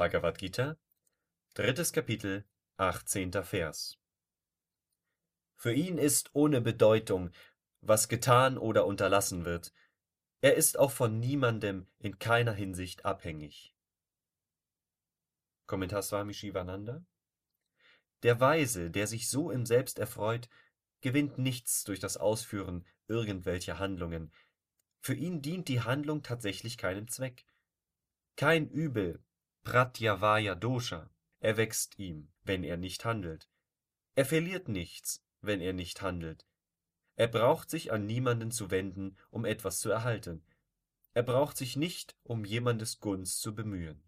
Bhagavad Gita, drittes Kapitel, 18. Vers. Für ihn ist ohne Bedeutung, was getan oder unterlassen wird, er ist auch von niemandem in keiner Hinsicht abhängig. Kommentar Swami Shivananda Der Weise, der sich so im Selbst erfreut, gewinnt nichts durch das Ausführen irgendwelcher Handlungen. Für ihn dient die Handlung tatsächlich keinem Zweck. Kein Übel, Pratyavaya Dosha, erwächst ihm, wenn er nicht handelt. Er verliert nichts, wenn er nicht handelt. Er braucht sich an niemanden zu wenden, um etwas zu erhalten. Er braucht sich nicht um jemandes Gunst zu bemühen